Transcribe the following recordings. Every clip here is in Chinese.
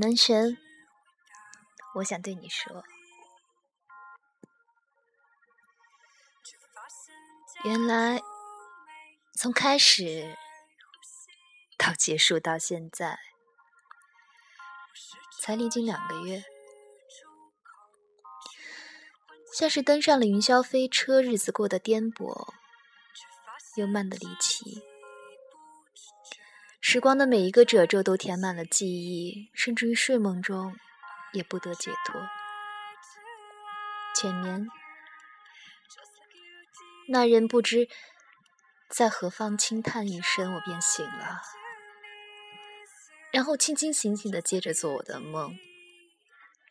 男神，我想对你说，原来从开始到结束到现在，才历经两个月，像是登上了云霄飞车，日子过得颠簸又慢的离奇。时光的每一个褶皱都填满了记忆，甚至于睡梦中也不得解脱。前年，那人不知在何方轻叹一声，我便醒了，然后清清醒醒的接着做我的梦，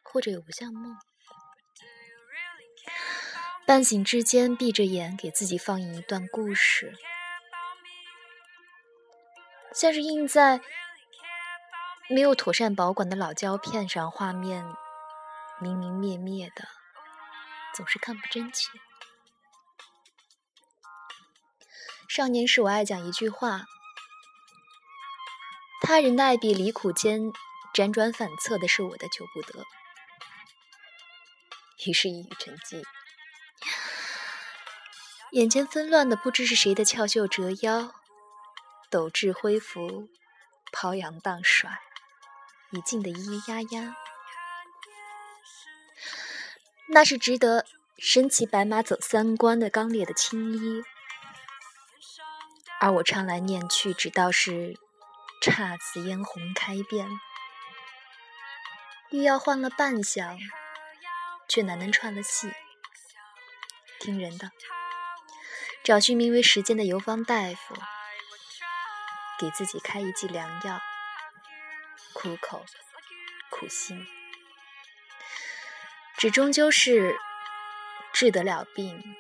或者也不像梦。半醒之间，闭着眼给自己放映一段故事。像是印在没有妥善保管的老胶片上，画面明明灭灭的，总是看不真切。少年时，我爱讲一句话：他人的爱别离苦间，辗转反侧的是我的求不得。于是，一语成疾，眼前纷乱的不知是谁的翘袖折腰。斗志恢复，抛扬荡甩，已尽的咿咿呀呀，那是值得身骑白马走三关的刚烈的青衣。而我唱来念去，只道是姹紫嫣红开遍，欲要换了扮相，却难能串了戏。听人的，找寻名为时间的游方大夫。给自己开一剂良药，苦口苦心，只终究是治得了病，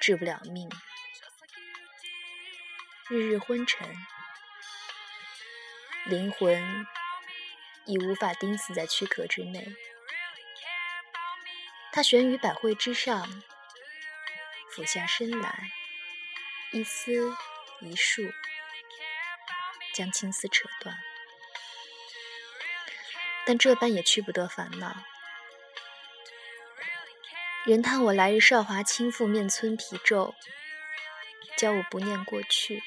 治不了命。日日昏沉，灵魂已无法钉死在躯壳之内。他悬于百会之上，俯下身来，一丝一束。将青丝扯断，但这般也去不得烦恼。人叹我来日少华倾覆面村皮皱，教我不念过去，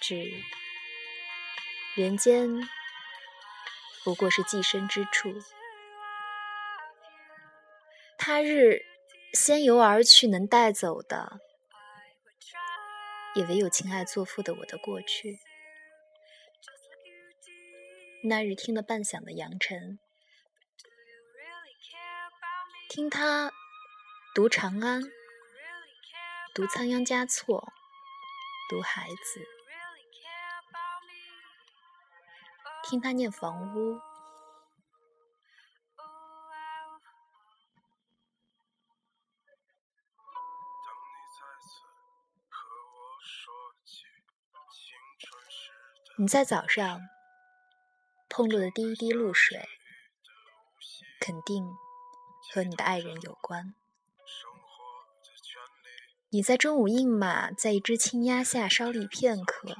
只人间不过是寄身之处。他日仙游而去，能带走的。也唯有情爱作父的我的过去。那日听了半晌的扬尘，听他读长安，读仓央嘉措，读孩子，听他念房屋。你在早上碰落的第一滴露水，肯定和你的爱人有关。你在中午饮马，在一只青鸦下稍立片刻，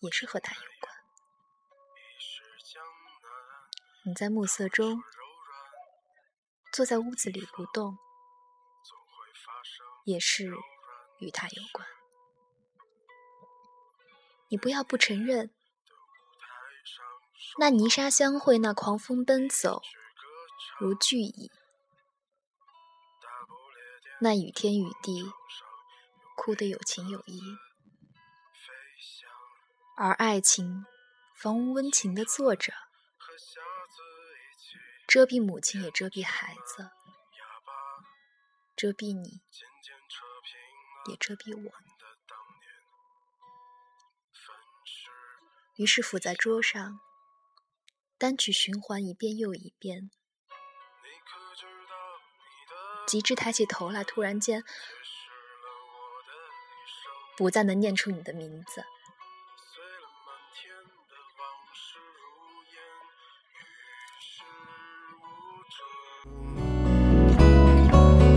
也是和他有关。你在暮色中坐在屋子里不动，也是与他有关。你不要不承认，那泥沙相会，那狂风奔走如巨蚁，那雨天雨地哭得有情有义，而爱情房屋温情的坐着，遮蔽母亲也遮蔽孩子，遮蔽你也遮蔽我。于是伏在桌上，单曲循环一遍又一遍，极致抬起头来，突然间不再能念出你的名字。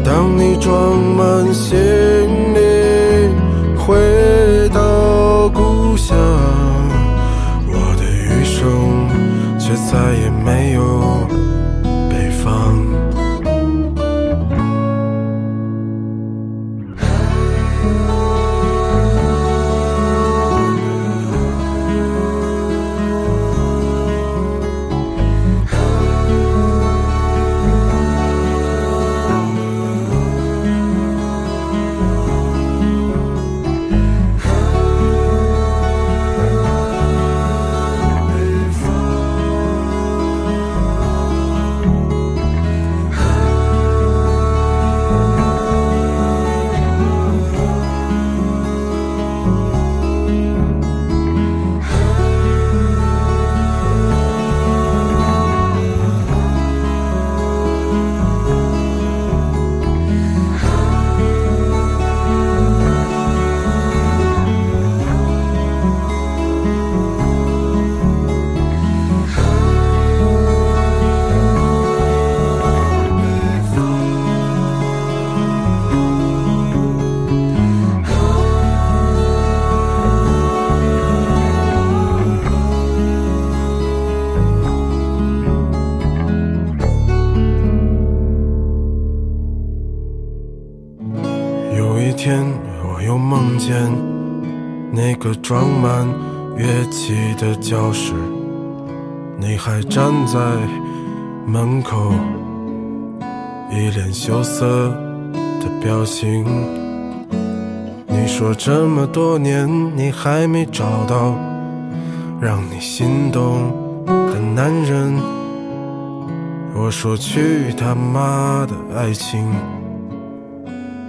当你装满行天我又梦见那个装满乐器的教室你还站在门口一脸羞涩的表情。你说这么多年你还没找到让你心动的男人我说去他妈的爱情。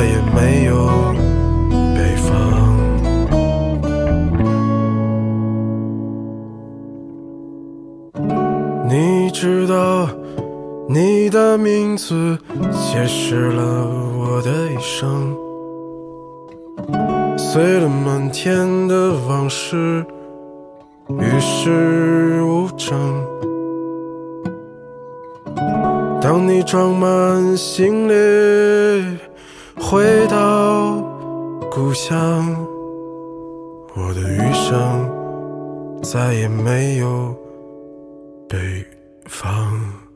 再也没有北方。你知道，你的名字解释了我的一生，碎了满天的往事，与世无争。当你装满行李回到故乡，我的余生再也没有。北方。